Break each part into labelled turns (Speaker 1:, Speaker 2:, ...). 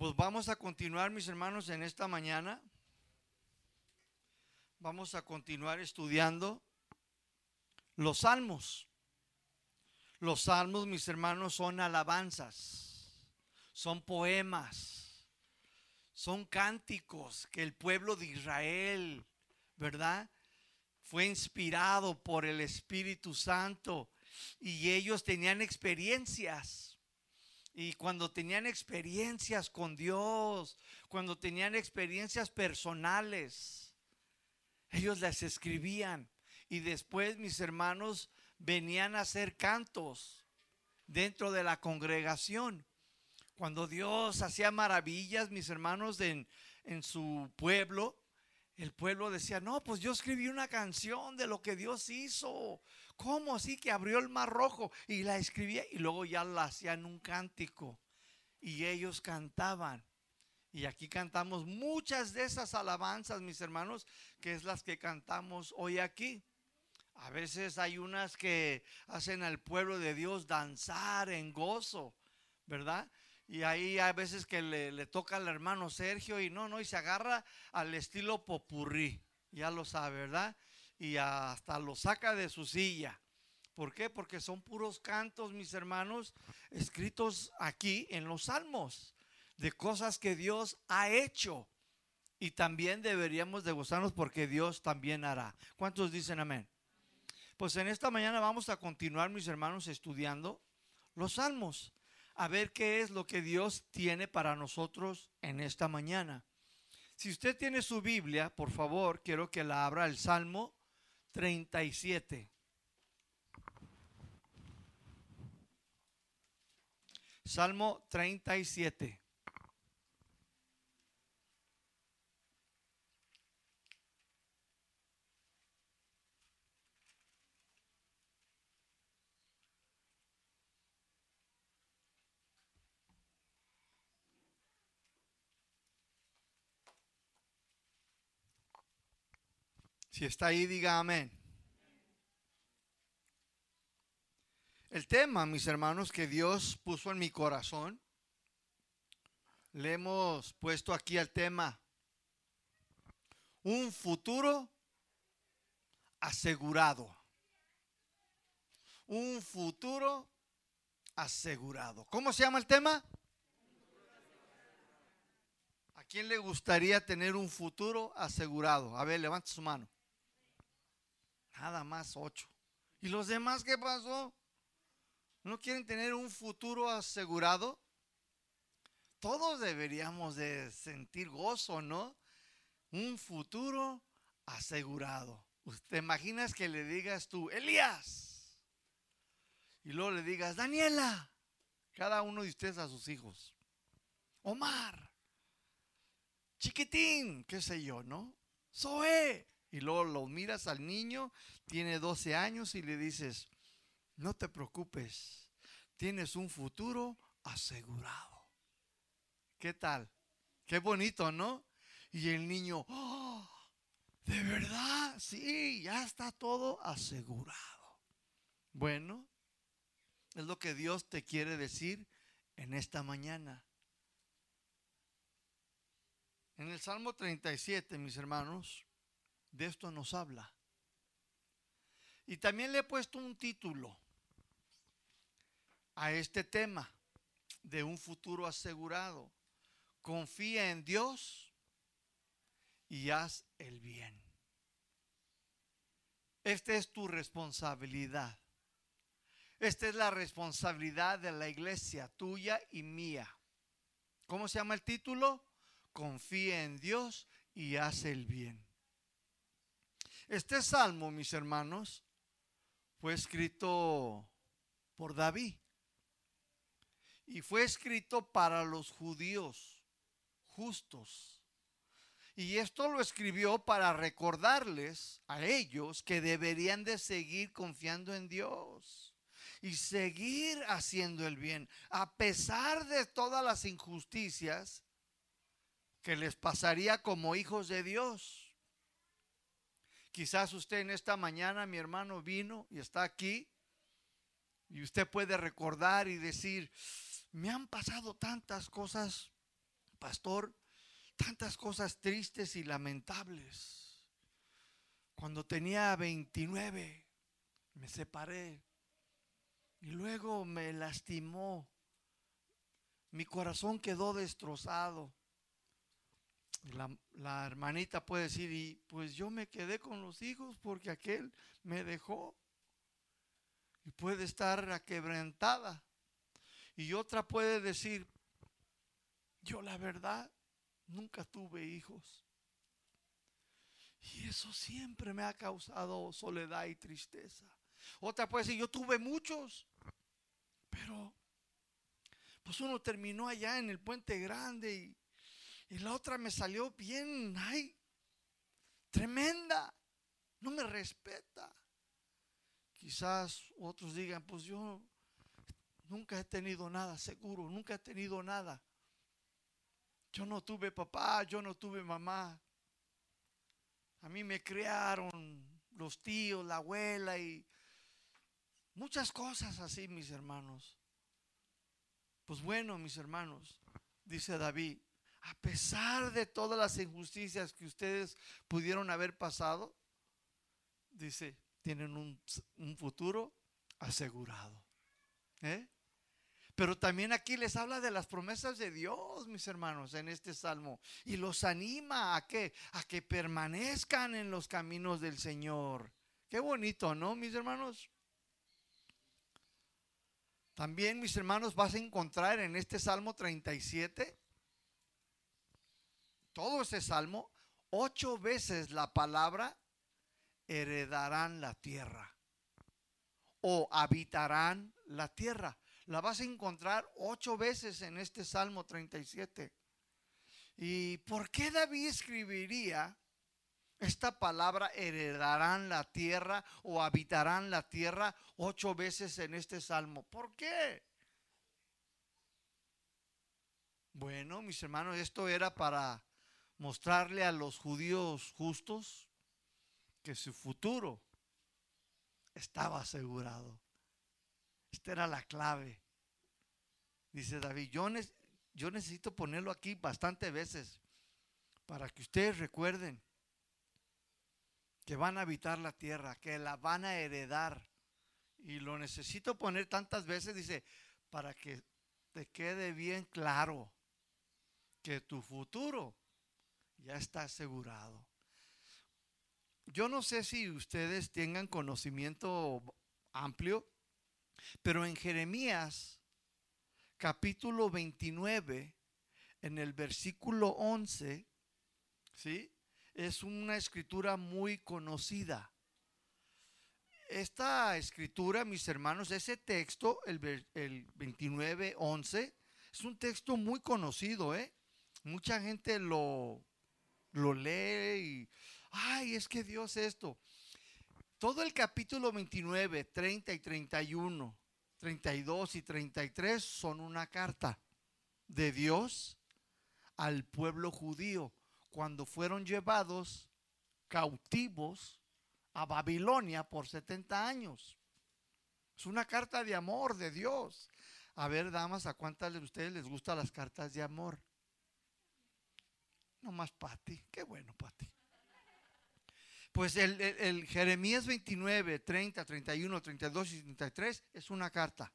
Speaker 1: Pues vamos a continuar, mis hermanos, en esta mañana. Vamos a continuar estudiando los salmos. Los salmos, mis hermanos, son alabanzas, son poemas, son cánticos que el pueblo de Israel, ¿verdad? Fue inspirado por el Espíritu Santo y ellos tenían experiencias y cuando tenían experiencias con Dios, cuando tenían experiencias personales, ellos las escribían. Y después mis hermanos venían a hacer cantos dentro de la congregación. Cuando Dios hacía maravillas, mis hermanos, en, en su pueblo, el pueblo decía, no, pues yo escribí una canción de lo que Dios hizo. ¿Cómo así que abrió el mar rojo? Y la escribía y luego ya la hacían un cántico. Y ellos cantaban. Y aquí cantamos muchas de esas alabanzas, mis hermanos, que es las que cantamos hoy aquí. A veces hay unas que hacen al pueblo de Dios danzar en gozo, ¿verdad? Y ahí hay veces que le, toca al hermano Sergio y no, no, y se agarra al estilo popurrí, ya lo sabe, ¿verdad? Y hasta lo saca de su silla. ¿Por qué? Porque son puros cantos, mis hermanos, escritos aquí en los salmos, de cosas que Dios ha hecho. Y también deberíamos de gozarnos porque Dios también hará. ¿Cuántos dicen amén? Pues en esta mañana vamos a continuar, mis hermanos, estudiando los salmos. A ver qué es lo que Dios tiene para nosotros en esta mañana. Si usted tiene su Biblia, por favor, quiero que la abra el Salmo 37. Salmo 37. Si está ahí, diga amén. El tema, mis hermanos, que Dios puso en mi corazón, le hemos puesto aquí al tema, un futuro asegurado. Un futuro asegurado. ¿Cómo se llama el tema? ¿A quién le gustaría tener un futuro asegurado? A ver, levante su mano. Nada más ocho. ¿Y los demás qué pasó? ¿No quieren tener un futuro asegurado? Todos deberíamos de sentir gozo, ¿no? Un futuro asegurado. ¿Te imaginas que le digas tú, Elías? Y luego le digas, Daniela, cada uno de ustedes a sus hijos. Omar, chiquitín, qué sé yo, ¿no? Zoe, y luego lo miras al niño, tiene 12 años y le dices, no te preocupes, tienes un futuro asegurado. ¿Qué tal? Qué bonito, ¿no? Y el niño, oh, ¿de verdad? Sí, ya está todo asegurado. Bueno, es lo que Dios te quiere decir en esta mañana. En el Salmo 37, mis hermanos, de esto nos habla. Y también le he puesto un título a este tema de un futuro asegurado. Confía en Dios y haz el bien. Esta es tu responsabilidad. Esta es la responsabilidad de la iglesia, tuya y mía. ¿Cómo se llama el título? Confía en Dios y haz el bien. Este salmo, mis hermanos, fue escrito por David. Y fue escrito para los judíos justos. Y esto lo escribió para recordarles a ellos que deberían de seguir confiando en Dios y seguir haciendo el bien, a pesar de todas las injusticias que les pasaría como hijos de Dios. Quizás usted en esta mañana, mi hermano, vino y está aquí. Y usted puede recordar y decir, me han pasado tantas cosas, pastor, tantas cosas tristes y lamentables. Cuando tenía 29, me separé y luego me lastimó. Mi corazón quedó destrozado. La, hermanita puede decir, y pues yo me quedé con los hijos porque aquel me dejó. Y puede estar aquebrantada. Y otra puede decir, yo la verdad nunca tuve hijos. Y eso siempre me ha causado soledad y tristeza. Otra puede decir, yo tuve muchos, pero pues uno terminó allá en el puente grande y, y la otra me salió bien, ay, tremenda, no me respeta. Quizás otros digan, pues yo nunca he tenido nada seguro, nunca he tenido nada. Yo no tuve papá, yo no tuve mamá. A mí me criaron los tíos, la abuela y muchas cosas así, mis hermanos. Pues bueno, mis hermanos, dice David, a pesar de todas las injusticias que ustedes pudieron haber pasado, dice, tienen un, futuro asegurado. ¿Eh? Pero también aquí les habla de las promesas de Dios, mis hermanos, en este salmo. Y los anima a a que permanezcan en los caminos del Señor. Qué bonito, ¿no, mis hermanos? También, mis hermanos, vas a encontrar en este Salmo 37, todo ese Salmo, ocho veces la palabra heredarán la tierra o habitarán la tierra la vas a encontrar ocho veces en este Salmo 37. ¿Y por qué David escribiría esta palabra heredarán la tierra o habitarán la tierra ocho veces en este Salmo? ¿Por qué? Bueno, mis hermanos, esto era para mostrarle a los judíos justos que su futuro estaba asegurado. Esta era la clave. Dice David, yo, yo necesito ponerlo aquí bastantes veces para que ustedes recuerden que van a habitar la tierra, que la van a heredar. Y lo necesito poner tantas veces, dice, para que te quede bien claro que tu futuro ya está asegurado. Yo no sé si ustedes tengan conocimiento amplio pero en Jeremías capítulo 29, en el versículo 11, ¿sí? Es una escritura muy conocida. Esta escritura, mis hermanos, ese texto, el, el 29, 11, es un texto muy conocido, ¿eh? Mucha gente lo, lo lee ay, es que Dios esto. Todo el capítulo 29, 30 y 31, 32 y 33 son una carta de Dios al pueblo judío cuando fueron llevados cautivos a Babilonia por 70 años. Es una carta de amor de Dios. A ver, damas, ¿a cuántas de ustedes les gustan las cartas de amor? No más Pati. Qué bueno, Pati. Pues el, Jeremías 29, 30, 31, 32 y 33 es una carta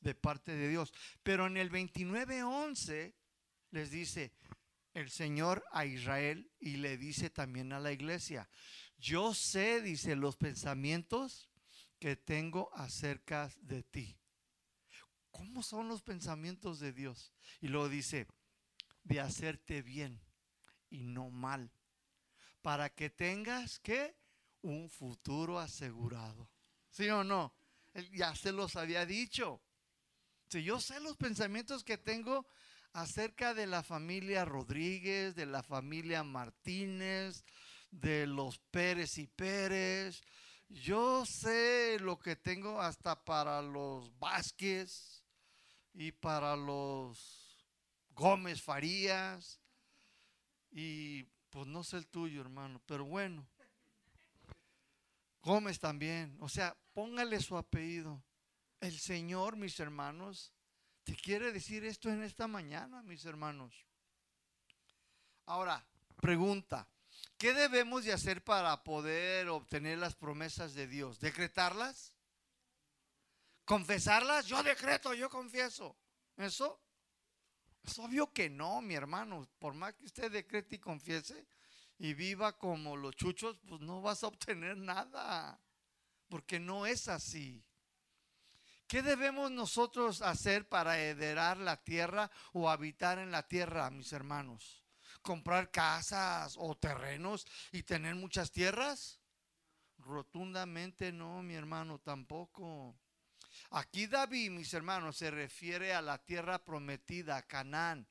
Speaker 1: de parte de Dios. Pero en el 29, 11 les dice el Señor a Israel y le dice también a la iglesia, yo sé, dice, los pensamientos que tengo acerca de ti. ¿Cómo son los pensamientos de Dios? Y luego dice, de hacerte bien y no mal para que tengas que un futuro asegurado. ¿Sí o no? Ya se los había dicho. Si yo sé los pensamientos que tengo acerca de la familia Rodríguez, de la familia Martínez, de los Pérez y Pérez. Yo sé lo que tengo hasta para los Vázquez y para los Gómez Farías y pues no sé el tuyo, hermano, pero bueno. Gómez también. O sea, póngale su apellido. El Señor, mis hermanos, te quiere decir esto en esta mañana, mis hermanos. Ahora, pregunta, ¿qué debemos de hacer para poder obtener las promesas de Dios? ¿Decretarlas? ¿Confesarlas? Yo decreto, yo confieso. ¿Eso? Es obvio que no, mi hermano. Por más que usted decrete y confiese y viva como los chuchos, pues no vas a obtener nada. Porque no es así. ¿Qué debemos nosotros hacer para heredar la tierra o habitar en la tierra, mis hermanos? ¿Comprar casas o terrenos y tener muchas tierras? Rotundamente no, mi hermano, tampoco. Aquí David, mis hermanos, se refiere a la tierra prometida, Canaán,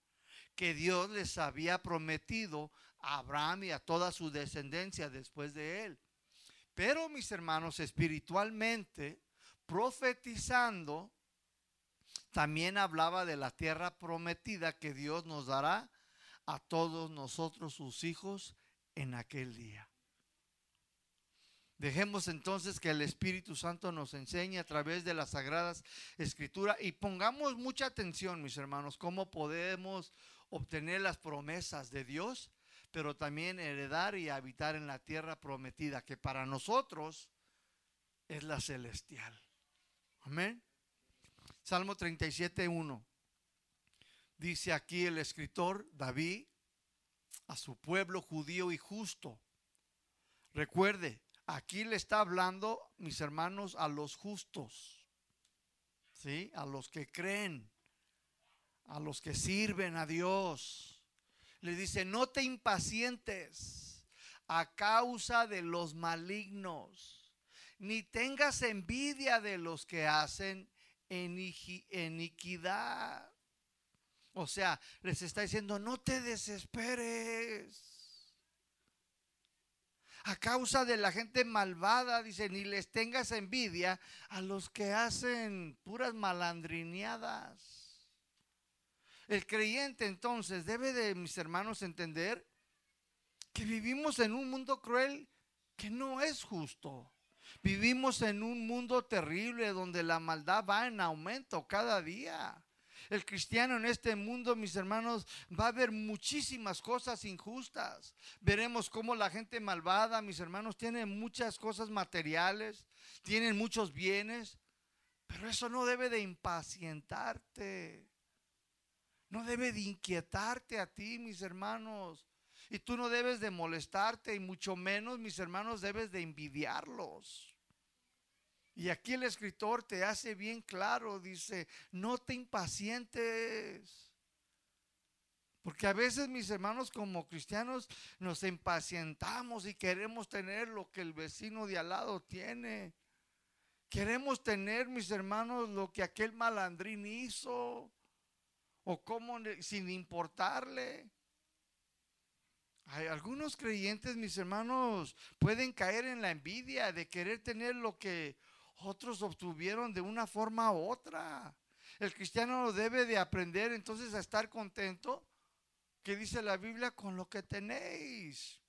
Speaker 1: que Dios les había prometido a Abraham y a toda su descendencia después de él. Pero, mis hermanos, espiritualmente, profetizando, también hablaba de la tierra prometida que Dios nos dará a todos nosotros, sus hijos, en aquel día. Dejemos entonces que el Espíritu Santo nos enseñe a través de las sagradas escrituras y pongamos mucha atención, mis hermanos, cómo podemos obtener las promesas de Dios, pero también heredar y habitar en la tierra prometida, que para nosotros es la celestial. Amén. Salmo 37, 1. Dice aquí el escritor David a su pueblo judío y justo. Recuerde, Aquí le está hablando, mis hermanos, a los justos, ¿sí? A los que creen, a los que sirven a Dios. Le dice, no te impacientes a causa de los malignos, ni tengas envidia de los que hacen iniquidad. O sea, les está diciendo, no te desesperes a causa de la gente malvada, dice, ni les tengas envidia a los que hacen puras malandrineadas. El creyente entonces debe de, mis hermanos, entender que vivimos en un mundo cruel que no es justo. Vivimos en un mundo terrible donde la maldad va en aumento cada día el cristiano en este mundo, mis hermanos, va a haber muchísimas cosas injustas. Veremos cómo la gente malvada, mis hermanos, tiene muchas cosas materiales, tienen muchos bienes, pero eso no debe de impacientarte. No debe de inquietarte a ti, mis hermanos. Y tú no debes de molestarte y mucho menos, mis hermanos, debes de envidiarlos. Y aquí el escritor te hace bien claro, dice, no te impacientes. Porque a veces mis hermanos como cristianos nos impacientamos y queremos tener lo que el vecino de al lado tiene. Queremos tener, mis hermanos, lo que aquel malandrín hizo. O como sin importarle. Hay algunos creyentes, mis hermanos, pueden caer en la envidia de querer tener lo que otros obtuvieron de una forma u otra. El cristiano debe de aprender entonces a estar contento, que dice la Biblia, con lo que tenéis.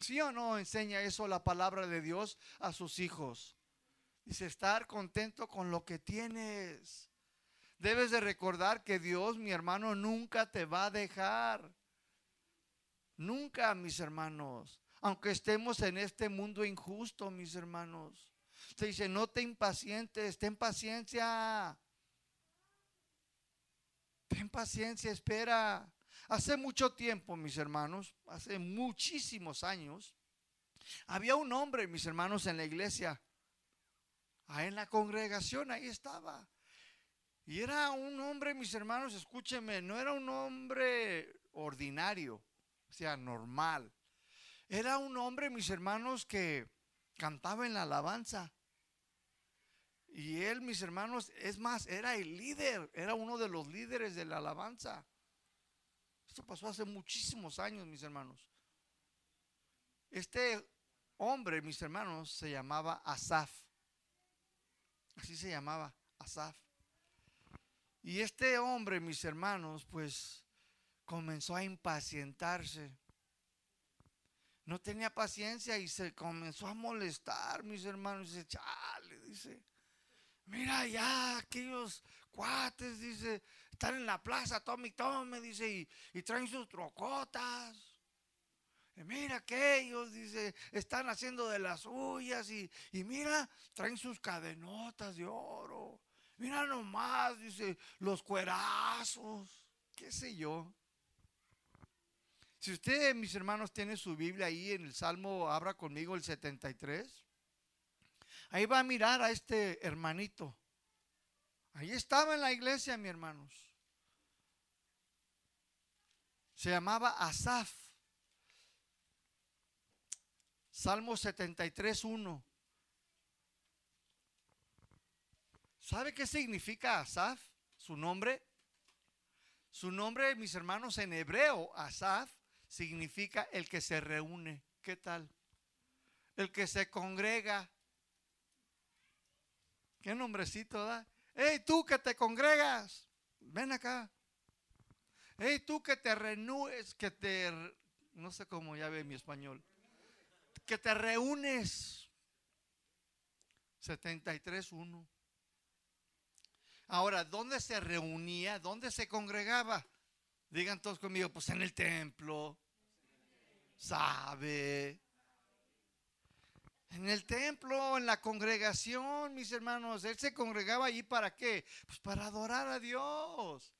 Speaker 1: ¿Sí o no enseña eso la palabra de Dios a sus hijos? Dice, estar contento con lo que tienes. Debes de recordar que Dios, mi hermano, nunca te va a dejar. Nunca, mis hermanos. Aunque estemos en este mundo injusto, mis hermanos. Se dice, no te impacientes, ten paciencia. Ten paciencia, espera. Hace mucho tiempo, mis hermanos, hace muchísimos años, había un hombre, mis hermanos, en la iglesia. Ahí en la congregación, ahí estaba. Y era un hombre, mis hermanos, escúcheme, no era un hombre ordinario, o sea, normal. Era un hombre, mis hermanos, que cantaba en la alabanza. Y él, mis hermanos, es más, era el líder, era uno de los líderes de la alabanza. Esto pasó hace muchísimos años, mis hermanos. Este hombre, mis hermanos, se llamaba Asaf. Así se llamaba, Asaf. Y este hombre, mis hermanos, pues comenzó a impacientarse. No tenía paciencia y se comenzó a molestar, mis hermanos. Dice, chale, dice, Mira ya aquellos cuates, dice, están en la plaza, tome y tome, dice, y, traen sus trocotas. Mira que ellos, dice, están haciendo de las suyas y, y mira, traen sus cadenotas de oro. Mira nomás, dice, los cuerazos, qué sé yo. Si usted, mis hermanos, tiene su Biblia ahí en el Salmo, abra conmigo el 73. Ahí va a mirar a este hermanito. Ahí estaba en la iglesia, mis hermanos. Se llamaba Asaf. Salmo 73, 1. ¿Sabe qué significa Asaf? Su nombre. Su nombre, mis hermanos, en hebreo, Asaf, significa el que se reúne. ¿Qué tal? El que se congrega. ¿Qué nombrecito da? Hey, tú que te congregas, ven acá. Hey, tú que te reúnes, que te, no sé cómo ya ve mi español, que te reúnes. 73.1. Ahora, ¿dónde se reunía? ¿Dónde se congregaba? Digan todos conmigo, pues en el templo. ¿Sabe? En el templo, en la congregación, mis hermanos, él se congregaba allí para qué? Pues para adorar a Dios.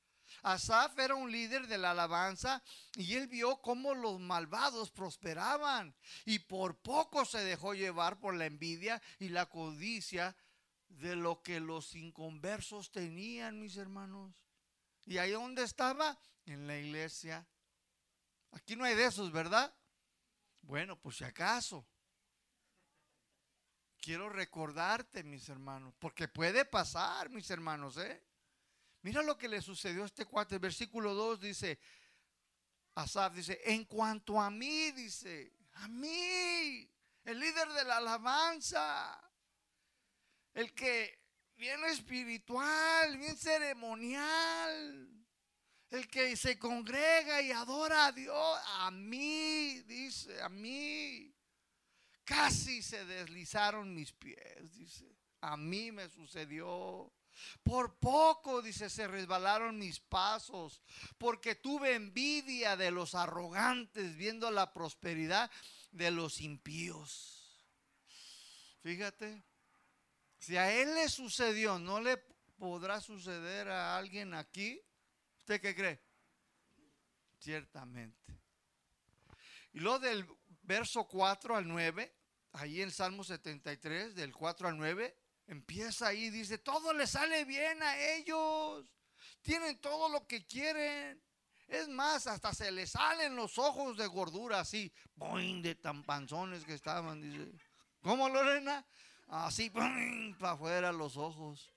Speaker 1: Asaf era un líder de la alabanza y él vio cómo los malvados prosperaban y por poco se dejó llevar por la envidia y la codicia de lo que los inconversos tenían, mis hermanos. ¿Y ahí dónde estaba? En la iglesia. Aquí no hay de esos, ¿verdad? Bueno, pues si acaso. Quiero recordarte, mis hermanos, porque puede pasar, mis hermanos, ¿eh? Mira lo que le sucedió a este cuate. versículo 2 dice, Asaf dice, en cuanto a mí, dice, a mí, el líder de la alabanza, el que viene espiritual, bien ceremonial, el que se congrega y adora a Dios, a mí, dice, a mí. Casi se deslizaron mis pies, dice. A mí me sucedió. Por poco, dice, se resbalaron mis pasos, porque tuve envidia de los arrogantes viendo la prosperidad de los impíos. Fíjate, si a él le sucedió, ¿no le podrá suceder a alguien aquí? ¿Usted qué cree? Ciertamente. Y lo del verso 4 al 9, ahí en Salmo 73, del 4 al 9, empieza ahí, dice, todo le sale bien a ellos, tienen todo lo que quieren. Es más, hasta se les salen los ojos de gordura así, boing, de tan panzones que estaban, dice. ¿Cómo, Lorena? Así, para afuera los ojos.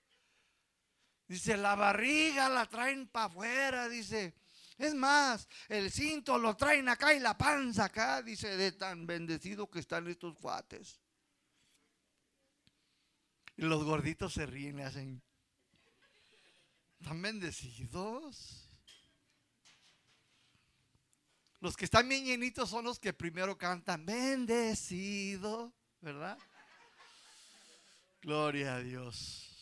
Speaker 1: Dice, la barriga la traen para afuera, dice. Es más, el cinto lo traen acá y la panza acá, dice, de tan bendecido que están estos cuates. Y los gorditos se ríen y hacen, ¿están bendecidos? Los que están bien llenitos son los que primero cantan, bendecido, ¿verdad? Gloria a Dios.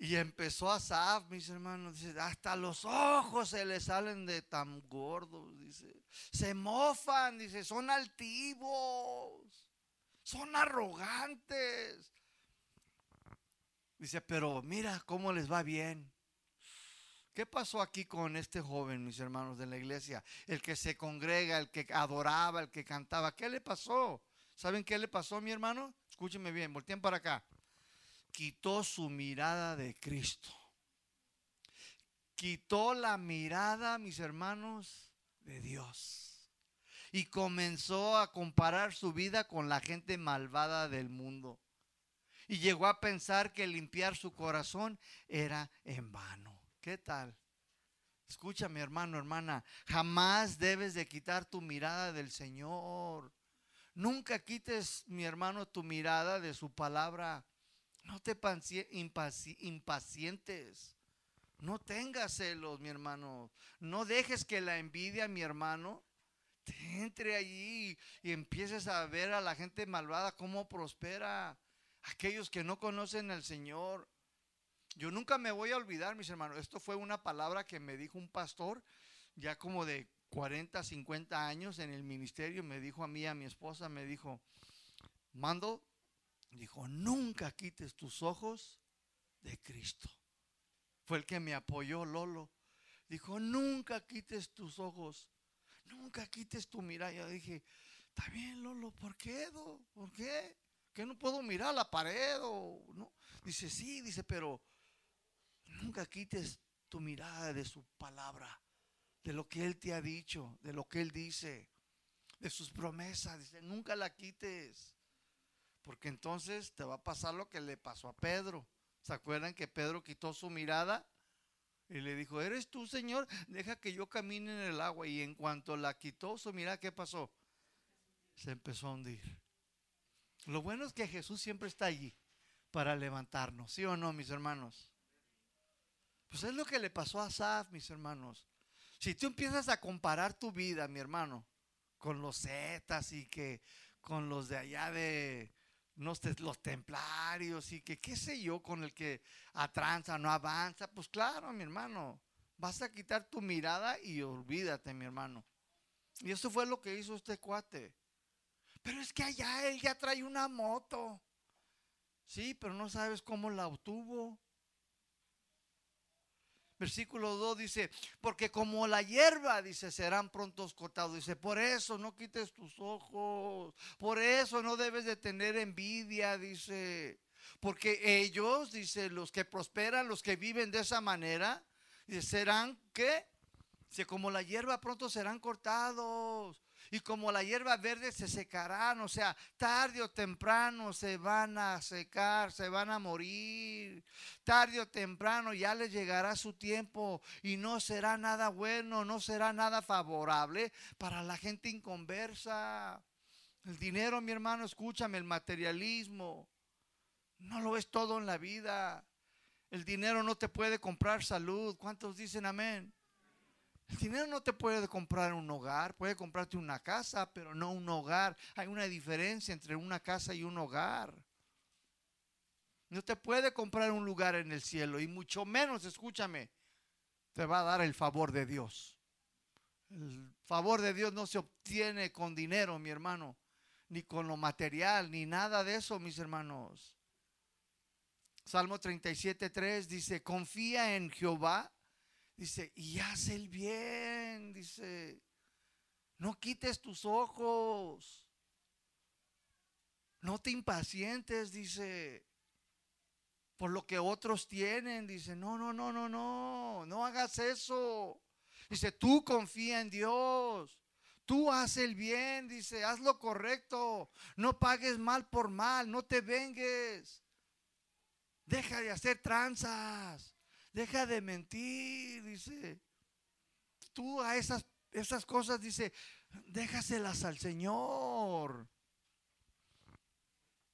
Speaker 1: Y empezó a Saf, mis hermanos, dice, hasta los ojos se le salen de tan gordos, dice. Se mofan, dice, son altivos, son arrogantes. Dice, pero mira cómo les va bien. ¿Qué pasó aquí con este joven, mis hermanos de la iglesia? El que se congrega, el que adoraba, el que cantaba. ¿Qué le pasó? ¿Saben qué le pasó, mi hermano? Escúcheme bien, volteen para acá. Quitó su mirada de Cristo. Quitó la mirada, mis hermanos, de Dios. Y comenzó a comparar su vida con la gente malvada del mundo. Y llegó a pensar que limpiar su corazón era en vano. ¿Qué tal? Escúchame, hermano, hermana. Jamás debes de quitar tu mirada del Señor. Nunca quites, mi hermano, tu mirada de su palabra. No te impacientes. No tengas celos, mi hermano. No dejes que la envidia, mi hermano, te entre allí y empieces a ver a la gente malvada cómo prospera. Aquellos que no conocen al Señor. Yo nunca me voy a olvidar, mis hermanos. Esto fue una palabra que me dijo un pastor ya como de 40, 50 años en el ministerio, me dijo a mí, a mi esposa, me dijo, mando, dijo, nunca quites tus ojos de Cristo. Fue el que me apoyó, Lolo. Dijo, nunca quites tus ojos, nunca quites tu mirada. Yo dije, está bien, Lolo, ¿por qué? ¿Por qué? ¿Que no puedo mirar la pared? O, no? Dice, sí, dice, pero nunca quites tu mirada de su palabra, de lo que Él te ha dicho, de lo que Él dice, de sus promesas. Dice, nunca la quites, porque entonces te va a pasar lo que le pasó a Pedro. ¿Se acuerdan que Pedro quitó su mirada? Y le dijo, ¿eres tú, Señor? Deja que yo camine en el agua. Y en cuanto la quitó su mirada, ¿qué pasó? Se empezó a hundir. Lo bueno es que Jesús siempre está allí para levantarnos, ¿sí o no, mis hermanos? Pues es lo que le pasó a Saf, mis hermanos. Si tú empiezas a comparar tu vida, mi hermano, con los zetas y que con los de allá de los, los templarios y que qué sé yo, con el que atranza, no avanza, pues claro, mi hermano, vas a quitar tu mirada y olvídate, mi hermano. Y eso fue lo que hizo este cuate. Pero es que allá él ya trae una moto. Sí, pero no sabes cómo la obtuvo. Versículo 2 dice, porque como la hierba, dice, serán prontos cortados. Dice, por eso no quites tus ojos, por eso no debes de tener envidia, dice, porque ellos, dice, los que prosperan, los que viven de esa manera, serán. Dice, como la hierba pronto serán cortados y como la hierba verde se secarán, o sea, tarde o temprano se van a secar, se van a morir. Tarde o temprano ya les llegará su tiempo y no será nada bueno, no será nada favorable para la gente inconversa. El dinero, mi hermano, escúchame, el materialismo, no lo es todo en la vida. El dinero no te puede comprar salud. ¿Cuántos dicen amén? El dinero no te puede comprar un hogar, puede comprarte una casa, pero no un hogar. Hay una diferencia entre una casa y un hogar. No te puede comprar un lugar en el cielo y mucho menos, escúchame, te va a dar el favor de Dios. El favor de Dios no se obtiene con dinero, mi hermano, ni con lo material, ni nada de eso, mis hermanos. Salmo 37.3 dice, confía en Jehová Dice, y haz el bien, dice, no quites tus ojos, no te impacientes, dice, por lo que otros tienen, dice, no, no, no, no, no, no hagas eso. Dice, tú confía en Dios. Tú haz el bien, dice, haz lo correcto. No pagues mal por mal, no te vengues. Deja de hacer tranzas. Deja de mentir, dice. Tú a esas, esas cosas, dice, déjaselas al Señor.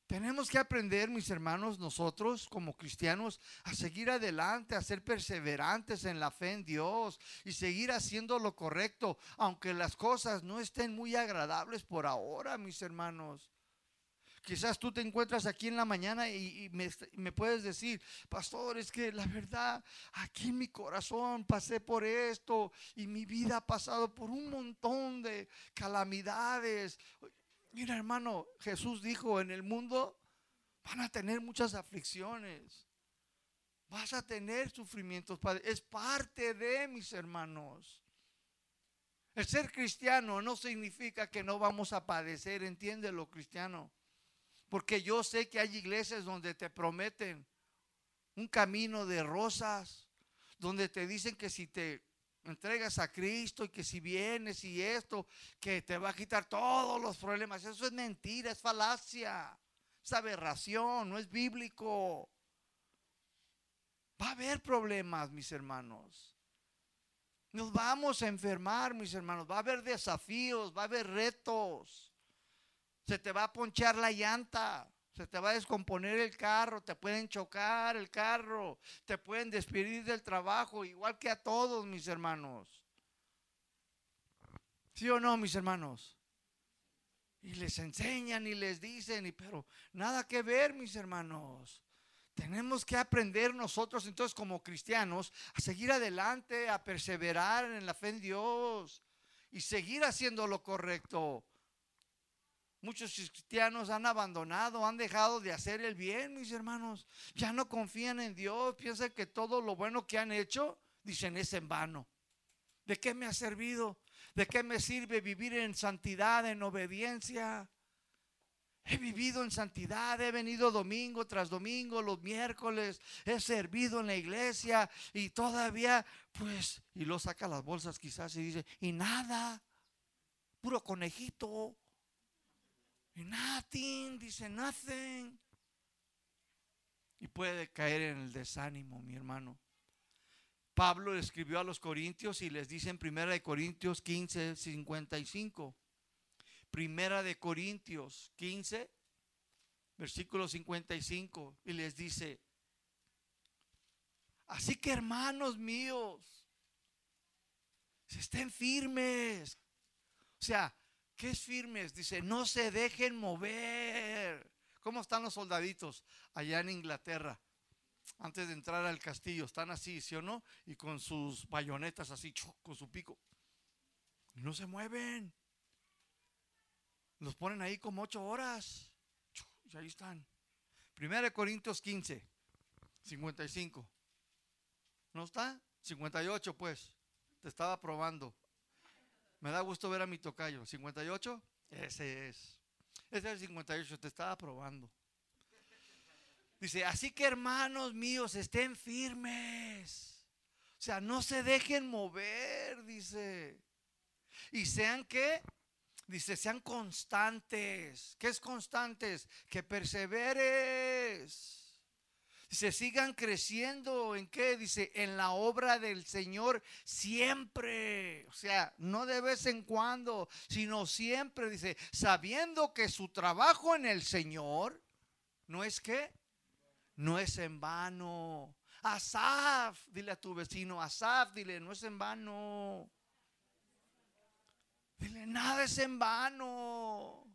Speaker 1: Tenemos que aprender, mis hermanos, nosotros como cristianos, a seguir adelante, a ser perseverantes en la fe en Dios y seguir haciendo lo correcto, aunque las cosas no estén muy agradables por ahora, mis hermanos. Quizás tú te encuentras aquí en la mañana y, me, puedes decir, pastor, es que la verdad, aquí en mi corazón pasé por esto y mi vida ha pasado por un montón de calamidades. Mira, hermano, Jesús dijo, en el mundo van a tener muchas aflicciones. Vas a tener sufrimientos, Es parte de mis hermanos. El ser cristiano no significa que no vamos a padecer, entiéndelo, cristiano. Porque yo sé que hay iglesias donde te prometen un camino de rosas, donde te dicen que si te entregas a Cristo y que si vienes y esto, que te va a quitar todos los problemas. Eso es mentira, es falacia, es aberración, no es bíblico. Va a haber problemas, mis hermanos. Nos vamos a enfermar, mis hermanos. Va a haber desafíos, va a haber retos se te va a ponchar la llanta, se te va a descomponer el carro, te pueden chocar el carro, te pueden despedir del trabajo, igual que a todos mis hermanos. ¿Sí o no, mis hermanos? Y les enseñan y les dicen, y, pero nada que ver, mis hermanos. Tenemos que aprender nosotros entonces como cristianos a seguir adelante, a perseverar en la fe en Dios y seguir haciendo lo correcto. Muchos cristianos han abandonado, han dejado de hacer el bien, mis hermanos. Ya no confían en Dios, piensan que todo lo bueno que han hecho, dicen, es en vano. ¿De qué me ha servido? ¿De qué me sirve vivir en santidad, en obediencia? He vivido en santidad, he venido domingo tras domingo, los miércoles, he servido en la iglesia y todavía, pues, y lo saca las bolsas quizás y dice, y nada, puro conejito. Nothing, dice nothing. Y puede caer en el desánimo, mi hermano. Pablo escribió a los Corintios y les dice en Primera de Corintios 15, 55. Primera de Corintios 15, versículo 55. Y les dice, así que hermanos míos, estén firmes. O sea, ¿Qué es firmes? Dice, no se dejen mover. ¿Cómo están los soldaditos allá en Inglaterra? Antes de entrar al castillo, están así, ¿sí o no? Y con sus bayonetas así, con su pico. No se mueven. Los ponen ahí como ocho horas. Y ahí están. Primera de Corintios 15, 55. ¿No está? 58, pues. Te estaba probando. Me da gusto ver a mi tocayo. ¿58? Ese es. Ese es el 58, te estaba probando. Dice, así que hermanos míos, estén firmes. O sea, no se dejen mover, dice. Y sean que, dice, sean constantes. ¿Qué es constantes? Que perseveres. Dice, sigan creciendo en qué? Dice, en la obra del Señor siempre. O sea, no de vez en cuando, sino siempre. Dice, sabiendo que su trabajo en el Señor no es que, no es en vano. Asaf, dile a tu vecino, Asaf, dile, no es en vano. Dile, nada es en vano.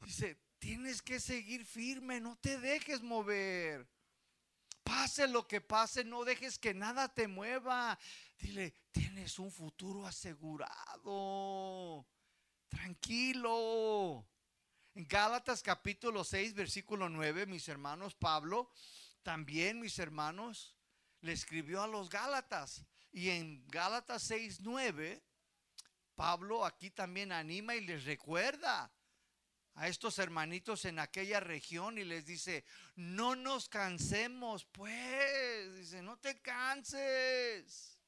Speaker 1: Dice, Tienes que seguir firme, no te dejes mover. Pase lo que pase, no dejes que nada te mueva. Dile, tienes un futuro asegurado. Tranquilo. En Gálatas capítulo 6, versículo 9, mis hermanos, Pablo, también mis hermanos, le escribió a los Gálatas. Y en Gálatas 6, 9, Pablo aquí también anima y les recuerda a estos hermanitos en aquella región y les dice, no nos cansemos, pues, dice, no te canses.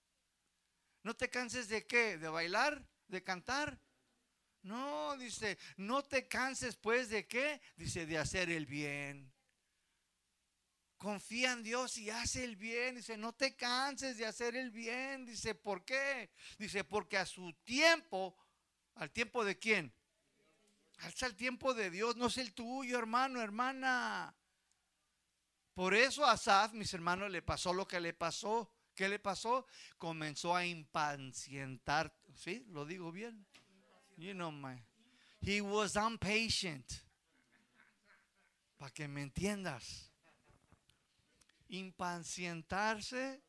Speaker 1: ¿No te canses de qué? ¿De bailar? ¿De cantar? No, dice, no te canses pues de qué? Dice, de hacer el bien. Confía en Dios y hace el bien. Dice, no te canses de hacer el bien. Dice, ¿por qué? Dice, porque a su tiempo, al tiempo de quién? Alza el tiempo de Dios, no es el tuyo, hermano, hermana. Por eso a Asaf, mis hermanos, le pasó lo que le pasó. ¿Qué le pasó? Comenzó a impacientar. ¿Sí? ¿Lo digo bien? You know, my. He was impatient. Para que me entiendas. Impacientarse.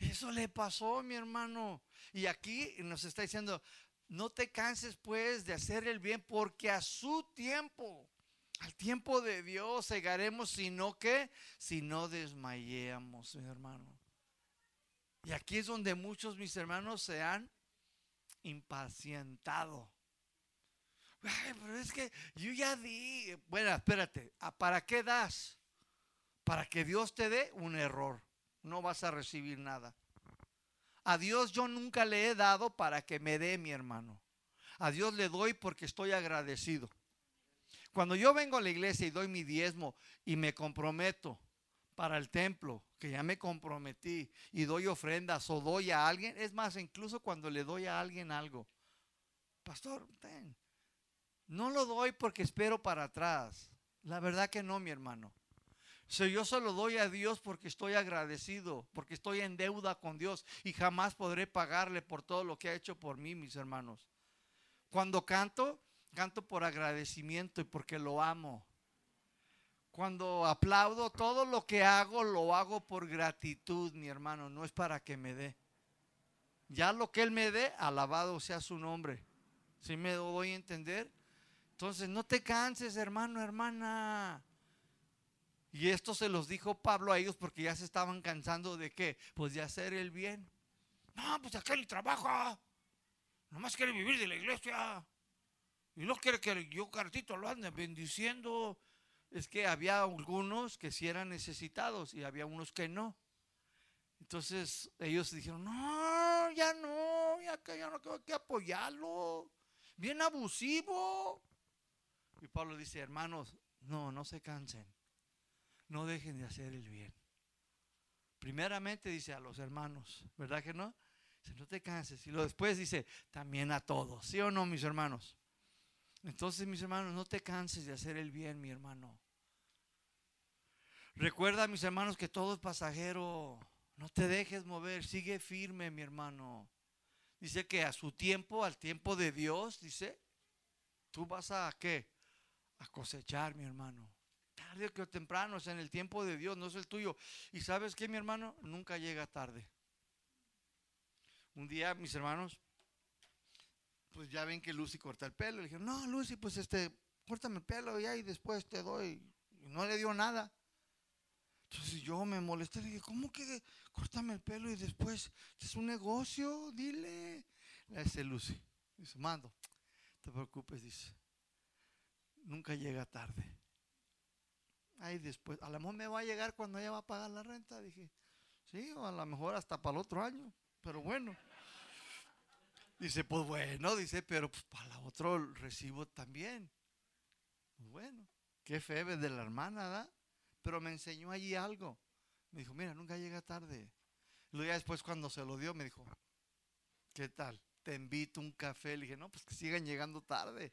Speaker 1: Eso le pasó, mi hermano. Y aquí nos está diciendo, no te canses pues de hacer el bien porque a su tiempo, al tiempo de Dios, cegaremos, sino que, si no desmayemos, mi hermano. Y aquí es donde muchos mis hermanos se han impacientado. pero es que yo ya di. Bueno, espérate, ¿para qué das? Para que Dios te dé un error. No vas a recibir nada. A Dios yo nunca le he dado para que me dé mi hermano. A Dios le doy porque estoy agradecido. Cuando yo vengo a la iglesia y doy mi diezmo y me comprometo para el templo, que ya me comprometí y doy ofrendas o doy a alguien, es más, incluso cuando le doy a alguien algo, pastor, no lo doy porque espero para atrás. La verdad que no, mi hermano. So, yo solo doy a Dios porque estoy agradecido, porque estoy en deuda con Dios y jamás podré pagarle por todo lo que ha hecho por mí, mis hermanos. Cuando canto, canto por agradecimiento y porque lo amo. Cuando aplaudo, todo lo que hago lo hago por gratitud, mi hermano, no es para que me dé. Ya lo que Él me dé, alabado sea su nombre. ¿Sí me doy a entender? Entonces, no te canses, hermano, hermana. Y esto se los dijo Pablo a ellos porque ya se estaban cansando de qué? Pues de hacer el bien. No, pues aquel trabaja. Nomás quiere vivir de la iglesia. Y no quiere que yo cartito lo ande bendiciendo. Es que había algunos que sí eran necesitados y había unos que no. Entonces ellos dijeron, no, ya no, ya, que, ya no tengo que apoyarlo. Bien abusivo. Y Pablo dice, hermanos, no, no se cansen. No dejen de hacer el bien. Primeramente dice a los hermanos, ¿verdad que no? Dice, no te canses. Y luego después dice, también a todos. ¿Sí o no, mis hermanos? Entonces, mis hermanos, no te canses de hacer el bien, mi hermano. Recuerda, mis hermanos, que todo es pasajero. No te dejes mover, sigue firme, mi hermano. Dice que a su tiempo, al tiempo de Dios, dice, tú vas a qué? A cosechar, mi hermano. Tarde o temprano, es en el tiempo de Dios, no es el tuyo. Y sabes qué, mi hermano, nunca llega tarde. Un día, mis hermanos, pues ya ven que Lucy corta el pelo. Le dijeron, no, Lucy, pues este, córtame el pelo ya y después te doy. Y no le dio nada. Entonces yo me molesté, le dije, ¿cómo que córtame el pelo y después es un negocio? Dile. Le dice Lucy, dice, mando, no te preocupes, dice, nunca llega tarde. Ahí después, a lo mejor me va a llegar cuando ella va a pagar la renta, dije, sí, o a lo mejor hasta para el otro año, pero bueno. Dice, pues bueno, dice, pero pues para la otro recibo también. Pues bueno, qué fe de la hermana, ¿verdad? pero me enseñó allí algo. Me dijo, mira, nunca llega tarde. Luego ya después cuando se lo dio me dijo, ¿qué tal? Te invito un café. Le dije, no, pues que sigan llegando tarde.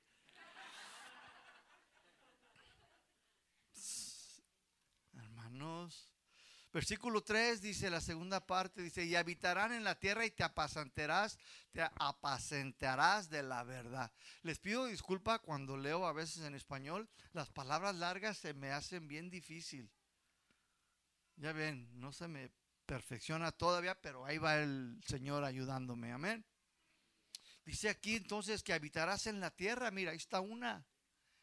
Speaker 1: Versículo 3 dice la segunda parte, dice, y habitarán en la tierra y te apacentarás, te apacentarás de la verdad. Les pido disculpa cuando leo a veces en español, las palabras largas se me hacen bien difícil. Ya ven, no se me perfecciona todavía, pero ahí va el Señor ayudándome, amén. Dice aquí entonces que habitarás en la tierra, mira, ahí está una.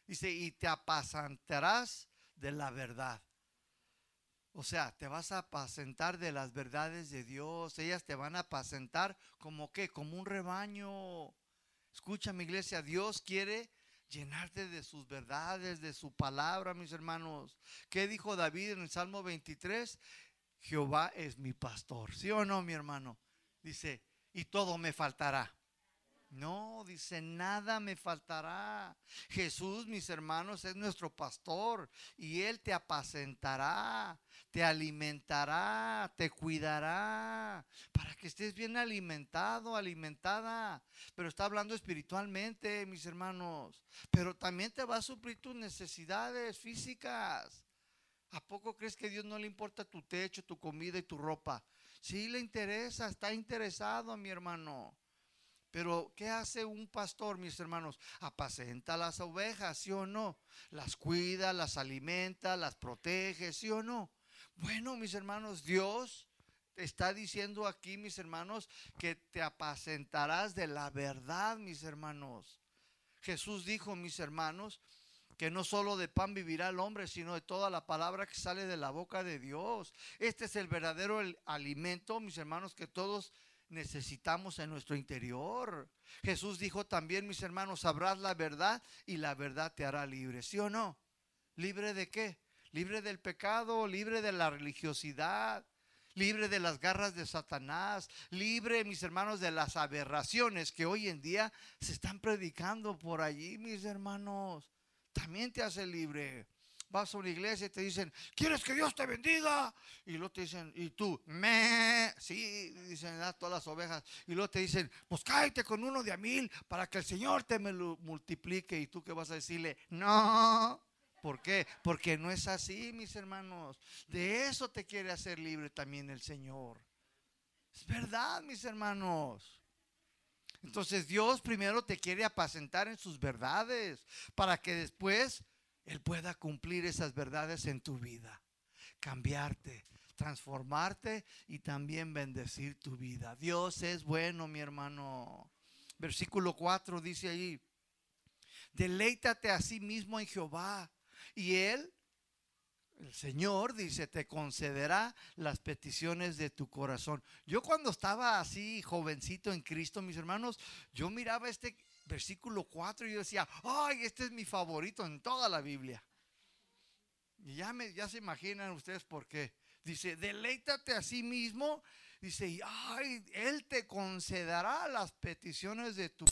Speaker 1: Dice, y te apacentarás de la verdad. O sea, te vas a apacentar de las verdades de Dios. Ellas te van a apacentar como que, como un rebaño. Escucha mi iglesia, Dios quiere llenarte de sus verdades, de su palabra, mis hermanos. ¿Qué dijo David en el Salmo 23? Jehová es mi pastor. ¿Sí o no, mi hermano? Dice, y todo me faltará. No, dice, nada me faltará. Jesús, mis hermanos, es nuestro pastor y Él te apacentará, te alimentará, te cuidará, para que estés bien alimentado, alimentada. Pero está hablando espiritualmente, mis hermanos. Pero también te va a suplir tus necesidades físicas. ¿A poco crees que Dios no le importa tu techo, tu comida y tu ropa? Sí le interesa, está interesado, mi hermano. Pero ¿qué hace un pastor, mis hermanos? Apacenta las ovejas, ¿sí o no? Las cuida, las alimenta, las protege, ¿sí o no? Bueno, mis hermanos, Dios está diciendo aquí, mis hermanos, que te apacentarás de la verdad, mis hermanos. Jesús dijo, mis hermanos, que no solo de pan vivirá el hombre, sino de toda la palabra que sale de la boca de Dios. Este es el verdadero alimento, mis hermanos, que todos necesitamos en nuestro interior. Jesús dijo también, mis hermanos, sabrás la verdad y la verdad te hará libre, ¿sí o no? ¿Libre de qué? Libre del pecado, libre de la religiosidad, libre de las garras de Satanás, libre, mis hermanos, de las aberraciones que hoy en día se están predicando por allí, mis hermanos. También te hace libre vas a una iglesia y te dicen, ¿quieres que Dios te bendiga? Y luego te dicen, y tú, me, sí, dicen ah, todas las ovejas. Y luego te dicen, pues cállate con uno de a mil para que el Señor te me lo multiplique. Y tú que vas a decirle, no. ¿Por qué? Porque no es así, mis hermanos. De eso te quiere hacer libre también el Señor. Es verdad, mis hermanos. Entonces Dios primero te quiere apacentar en sus verdades para que después él pueda cumplir esas verdades en tu vida, cambiarte, transformarte y también bendecir tu vida. Dios es bueno, mi hermano. Versículo 4 dice ahí, deleítate a sí mismo en Jehová y Él, el Señor, dice, te concederá las peticiones de tu corazón. Yo cuando estaba así jovencito en Cristo, mis hermanos, yo miraba este versículo 4 y yo decía, ay, este es mi favorito en toda la Biblia. Y ya, me, ya se imaginan ustedes por qué. Dice, deleítate a sí mismo. Dice, ay, Él te concederá las peticiones de tu